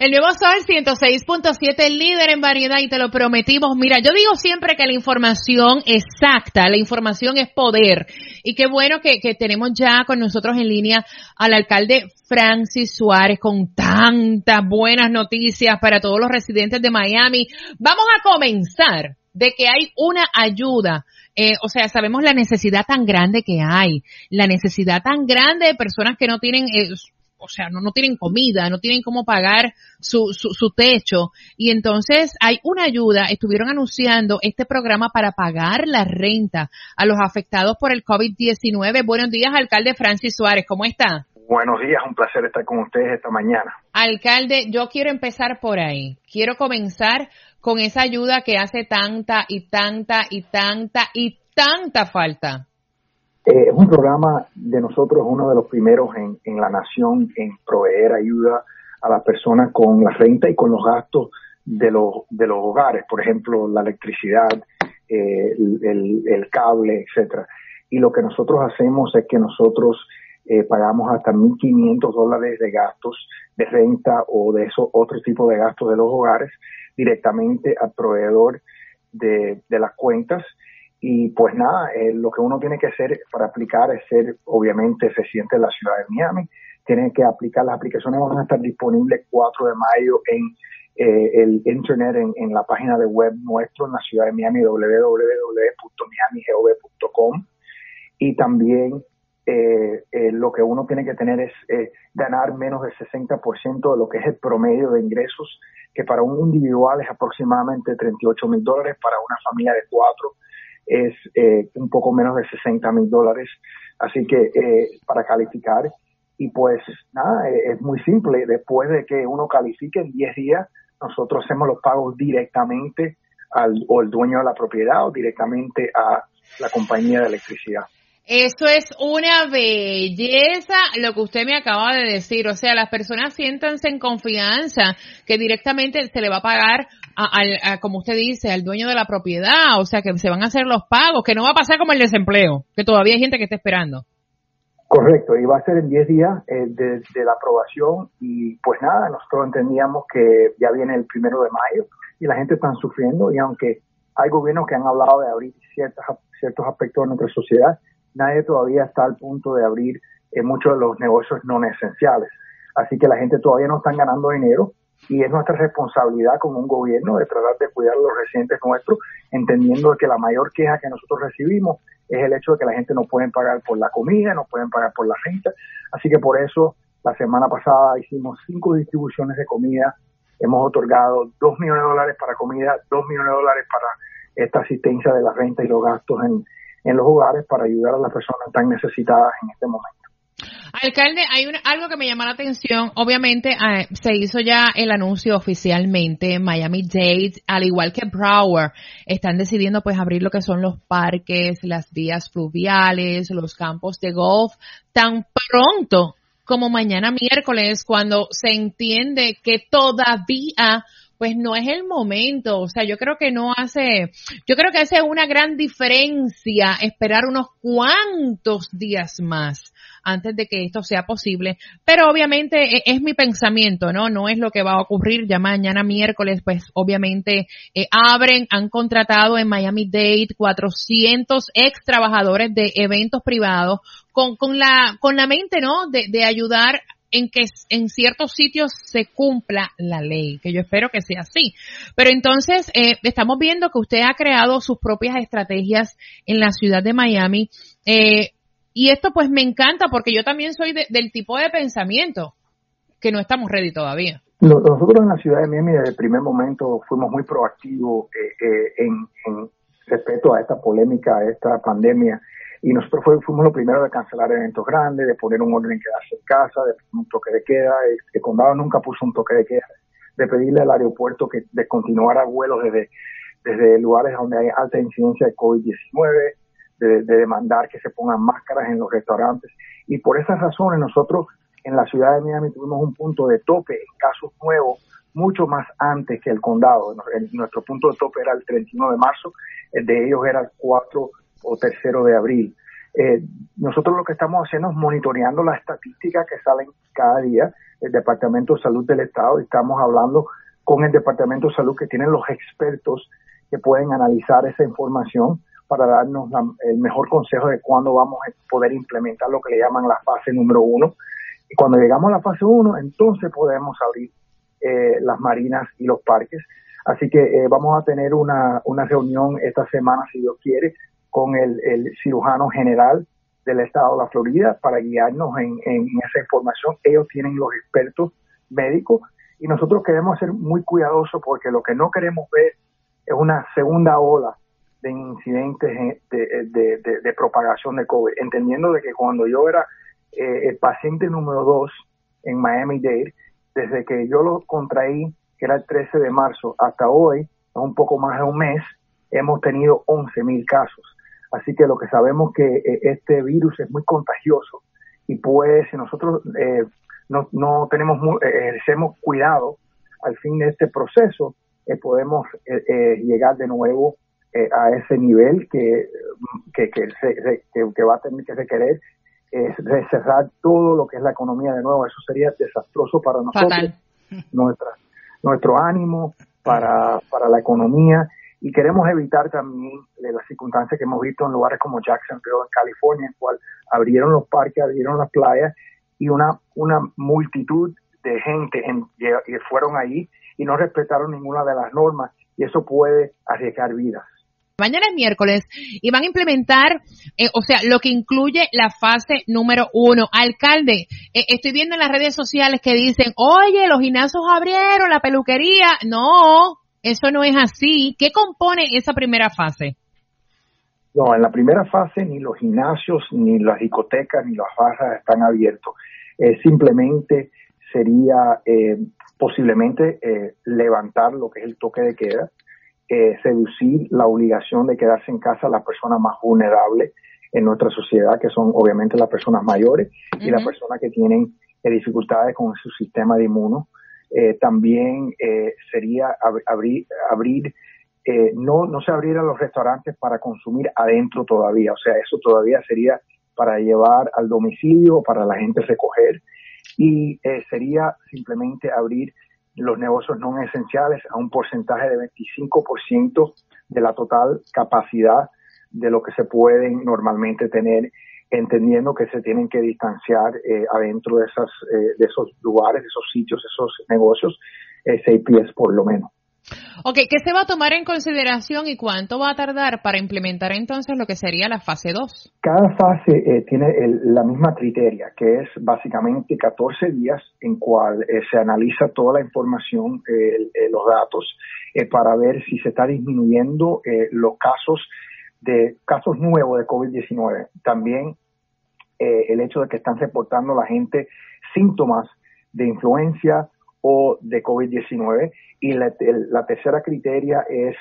El nuevo Sol 106.7, líder en variedad y te lo prometimos. Mira, yo digo siempre que la información exacta, la información es poder. Y qué bueno que, que tenemos ya con nosotros en línea al alcalde Francis Suárez con tantas buenas noticias para todos los residentes de Miami. Vamos a comenzar de que hay una ayuda. Eh, o sea, sabemos la necesidad tan grande que hay, la necesidad tan grande de personas que no tienen eh, o sea, no, no tienen comida, no tienen cómo pagar su, su, su techo. Y entonces hay una ayuda, estuvieron anunciando este programa para pagar la renta a los afectados por el COVID-19. Buenos días, alcalde Francis Suárez, ¿cómo está? Buenos días, un placer estar con ustedes esta mañana. Alcalde, yo quiero empezar por ahí. Quiero comenzar con esa ayuda que hace tanta y tanta y tanta y tanta falta. Eh, es un programa de nosotros, uno de los primeros en, en, la nación en proveer ayuda a las personas con la renta y con los gastos de los, de los hogares, por ejemplo, la electricidad, eh, el, cable, etcétera. Y lo que nosotros hacemos es que nosotros eh, pagamos hasta 1.500 dólares de gastos de renta o de esos otros tipos de gastos de los hogares directamente al proveedor de, de las cuentas y pues nada, eh, lo que uno tiene que hacer para aplicar es ser obviamente residente de la ciudad de Miami. Tiene que aplicar, las aplicaciones van a estar disponibles 4 de mayo en eh, el internet, en, en, la página de web nuestro en la ciudad de Miami, www.miamigov.com. Y también eh, eh, lo que uno tiene que tener es eh, ganar menos del 60% de lo que es el promedio de ingresos, que para un individual es aproximadamente 38 mil dólares, para una familia de cuatro es eh, un poco menos de 60 mil dólares. Así que eh, para calificar, y pues nada, eh, es muy simple. Después de que uno califique en 10 días, nosotros hacemos los pagos directamente al o el dueño de la propiedad o directamente a la compañía de electricidad. Eso es una belleza lo que usted me acaba de decir. O sea, las personas siéntanse en confianza que directamente se le va a pagar a, como usted dice, al dueño de la propiedad, o sea, que se van a hacer los pagos, que no va a pasar como el desempleo, que todavía hay gente que está esperando. Correcto, y va a ser en 10 días eh, de, la aprobación y pues nada, nosotros entendíamos que ya viene el primero de mayo y la gente está sufriendo y aunque hay gobiernos que han hablado de abrir ciertos, ciertos aspectos de nuestra sociedad, nadie todavía está al punto de abrir eh, muchos de los negocios no esenciales. Así que la gente todavía no está ganando dinero y es nuestra responsabilidad como un gobierno de tratar de cuidar a los residentes nuestros, entendiendo que la mayor queja que nosotros recibimos es el hecho de que la gente no puede pagar por la comida, no pueden pagar por la renta. Así que por eso la semana pasada hicimos cinco distribuciones de comida, hemos otorgado dos millones de dólares para comida, dos millones de dólares para esta asistencia de la renta y los gastos en, en los hogares para ayudar a las personas tan necesitadas en este momento. Alcalde, hay algo que me llama la atención. Obviamente eh, se hizo ya el anuncio oficialmente. Miami-Dade, al igual que Broward, están decidiendo pues abrir lo que son los parques, las vías fluviales, los campos de golf, tan pronto como mañana miércoles, cuando se entiende que todavía pues no es el momento. O sea, yo creo que no hace, yo creo que hace una gran diferencia esperar unos cuantos días más antes de que esto sea posible. Pero obviamente e, es, mi pensamiento, ¿no? No es lo que va a ocurrir ya mañana miércoles, pues obviamente eh, abren, han contratado en Miami Dade 400 ex trabajadores de eventos privados con, con la, con la mente, ¿no? De, de ayudar en que en ciertos sitios se cumpla la ley, que yo espero que sea así. Pero entonces eh, estamos viendo que usted ha creado sus propias estrategias en la ciudad de Miami. Eh, y esto pues me encanta porque yo también soy del tipo de pensamiento que no estamos ready todavía. Nosotros en la ciudad de Miami desde el primer momento fuimos muy proactivos eh, eh, en, en, respecto a esta polémica, a esta pandemia. Y nosotros fuimos los primeros de cancelar eventos grandes, de poner un orden en quedarse en casa, de poner un toque de queda. El condado nunca puso un toque de queda, de pedirle al aeropuerto que descontinuara vuelos desde, desde lugares donde hay alta incidencia de COVID-19 de, demandar que se pongan máscaras en los restaurantes. Y por esas razones nosotros en la ciudad de Miami tuvimos un punto de tope en casos nuevos mucho más antes que el condado. nuestro punto de tope era el 31 de marzo, el de ellos era el 4 o tercero de abril. Eh, nosotros lo que estamos haciendo es monitoreando las estadísticas que salen cada día del Departamento de Salud del Estado estamos hablando con el Departamento de Salud que tienen los expertos que pueden analizar esa información para darnos el mejor consejo de cuándo vamos a poder implementar lo que le llaman la fase número uno. Y cuando llegamos a la fase uno, entonces podemos abrir eh, las marinas y los parques. Así que eh, vamos a tener una, una reunión esta semana, si Dios quiere, con el, cirujano general del estado de la Florida para guiarnos en, esa información. Ellos tienen los expertos médicos y nosotros queremos ser muy cuidadosos porque lo que no queremos ver es una segunda ola de incidentes de, propagación de COVID, entendiendo de que cuando yo era eh, el paciente número dos en Miami-Dade, desde que yo lo contraí, que era el 13 de marzo, hasta hoy, un poco más de un mes, hemos tenido 11 mil casos. Así que lo que sabemos que eh, este virus es muy contagioso y pues si nosotros eh, no, no, tenemos eh, ejercemos cuidado al fin de este proceso, podemos llegar de nuevo a ese nivel que, que, que, que, va a tener que requerir cerrar todo lo que es la economía de nuevo. Eso sería desastroso para nosotros, nuestra, nuestro ánimo, para, para la economía y queremos evitar también las circunstancias que hemos visto en lugares como Jacksonville, en California, en cual abrieron los parques, abrieron las playas y una, una multitud de gente en, fueron ahí y no respetaron ninguna de las normas y eso puede arriesgar vidas. Mañana es miércoles y van a implementar, eh, o sea, lo que incluye la fase número uno. Alcalde, eh, estoy viendo en las redes sociales que dicen, oye, los gimnasios abrieron, la peluquería. No, eso no es así. ¿Qué compone esa primera fase? No, en la primera fase ni los gimnasios, ni las discotecas, ni las barras están abiertos. Eh, simplemente sería eh, posiblemente eh, levantar lo que es el toque de queda, seducir la obligación de quedarse en casa a las personas más vulnerables en nuestra sociedad, que son obviamente las personas mayores y las personas que tienen dificultades con su sistema de inmuno. Eh, también eh, sería abrir, eh, no, no se abrieran los restaurantes para consumir adentro todavía, o sea, eso todavía sería para llevar al domicilio, para la gente recoger, y sería simplemente abrir los negocios no esenciales a un porcentaje de 25% de la total capacidad de lo que se pueden normalmente tener entendiendo que se tienen que distanciar eh, adentro de, esas, eh, de esos lugares, de esos sitios, esos negocios, eh, seis pies por lo menos. Ok, ¿qué se va a tomar en consideración y cuánto va a tardar para implementar entonces lo que sería la fase 2? Cada fase tiene la misma criteria, que es básicamente 14 días en cual se analiza toda la información, los datos, para ver si se está disminuyendo los casos de casos nuevos de COVID-19. También eh, el hecho de que están reportando la gente síntomas de influencia o de COVID-19. Y la, tercera criteria es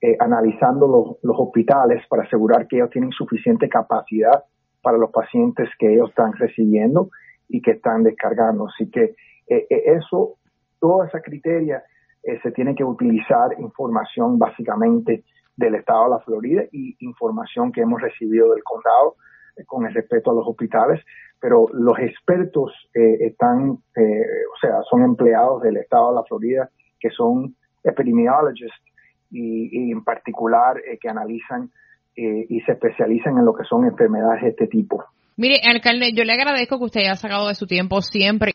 eh, analizando los, los hospitales para asegurar que ellos tienen suficiente capacidad para los pacientes que ellos están recibiendo y que están descargando. Así que eh, eso, toda esa criteria se tiene que utilizar información básicamente del estado de la Florida y información que hemos recibido del condado eh, con el respeto a los hospitales, pero los expertos eh, están, eh, o sea, son empleados del estado de la Florida que son epidemiologists y, en particular que analizan y se especializan en lo que son enfermedades de este tipo. Mire, alcalde, yo le agradezco que usted haya sacado de su tiempo siempre